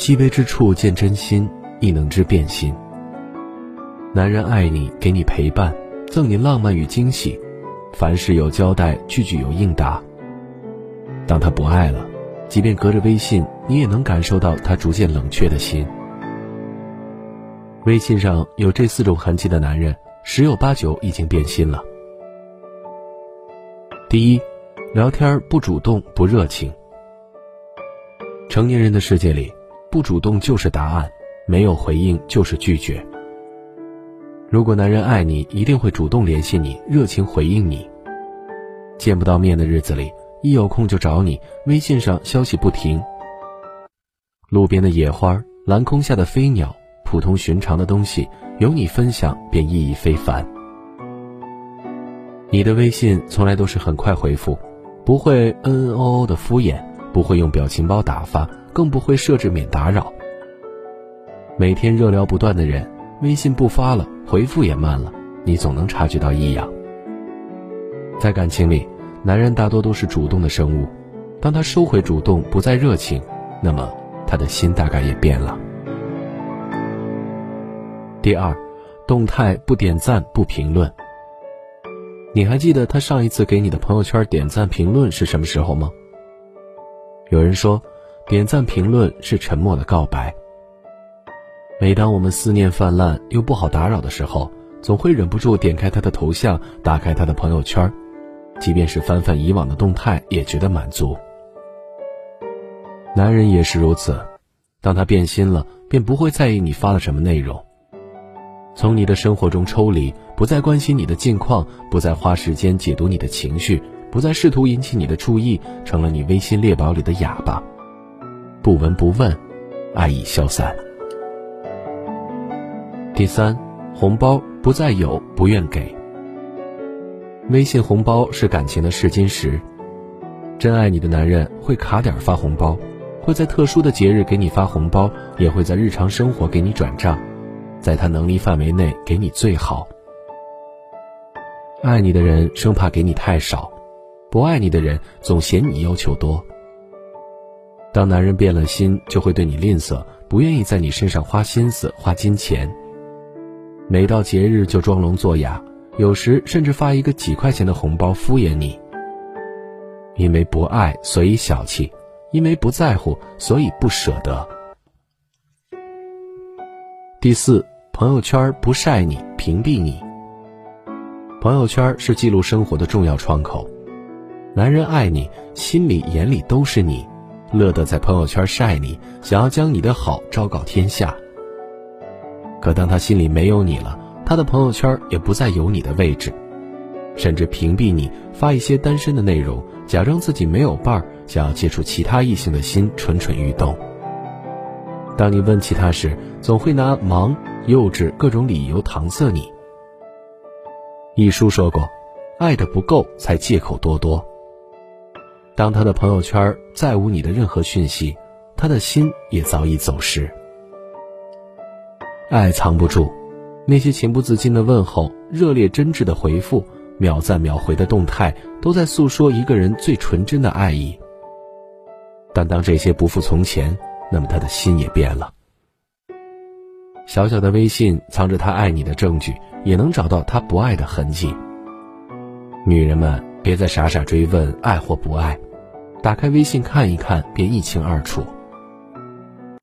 细微之处见真心，亦能知变心。男人爱你，给你陪伴，赠你浪漫与惊喜，凡事有交代，句句有应答。当他不爱了，即便隔着微信，你也能感受到他逐渐冷却的心。微信上有这四种痕迹的男人，十有八九已经变心了。第一，聊天不主动不热情。成年人的世界里，不主动就是答案，没有回应就是拒绝。如果男人爱你，一定会主动联系你，热情回应你。见不到面的日子里，一有空就找你，微信上消息不停。路边的野花，蓝空下的飞鸟。普通寻常的东西，有你分享便意义非凡。你的微信从来都是很快回复，不会嗯嗯哦哦的敷衍，不会用表情包打发，更不会设置免打扰。每天热聊不断的人，微信不发了，回复也慢了，你总能察觉到异样。在感情里，男人大多都是主动的生物，当他收回主动，不再热情，那么他的心大概也变了。第二，动态不点赞不评论。你还记得他上一次给你的朋友圈点赞评论是什么时候吗？有人说，点赞评论是沉默的告白。每当我们思念泛滥又不好打扰的时候，总会忍不住点开他的头像，打开他的朋友圈，即便是翻翻以往的动态，也觉得满足。男人也是如此，当他变心了，便不会在意你发了什么内容。从你的生活中抽离，不再关心你的近况，不再花时间解读你的情绪，不再试图引起你的注意，成了你微信列表里的哑巴。不闻不问，爱已消散。第三，红包不再有，不愿给。微信红包是感情的试金石，真爱你的男人会卡点发红包，会在特殊的节日给你发红包，也会在日常生活给你转账。在他能力范围内给你最好。爱你的人生怕给你太少，不爱你的人总嫌你要求多。当男人变了心，就会对你吝啬，不愿意在你身上花心思、花金钱。每到节日就装聋作哑，有时甚至发一个几块钱的红包敷衍你。因为不爱，所以小气；因为不在乎，所以不舍得。第四。朋友圈不晒你，屏蔽你。朋友圈是记录生活的重要窗口。男人爱你，心里眼里都是你，乐得在朋友圈晒你，想要将你的好昭告天下。可当他心里没有你了，他的朋友圈也不再有你的位置，甚至屏蔽你，发一些单身的内容，假装自己没有伴儿，想要接触其他异性的心蠢蠢欲动。当你问起他时，总会拿忙。幼稚各种理由搪塞你。一书说过，爱的不够才借口多多。当他的朋友圈再无你的任何讯息，他的心也早已走失。爱藏不住，那些情不自禁的问候、热烈真挚的回复、秒赞秒回的动态，都在诉说一个人最纯真的爱意。但当这些不复从前，那么他的心也变了。小小的微信藏着他爱你的证据，也能找到他不爱的痕迹。女人们别再傻傻追问爱或不爱，打开微信看一看，便一清二楚。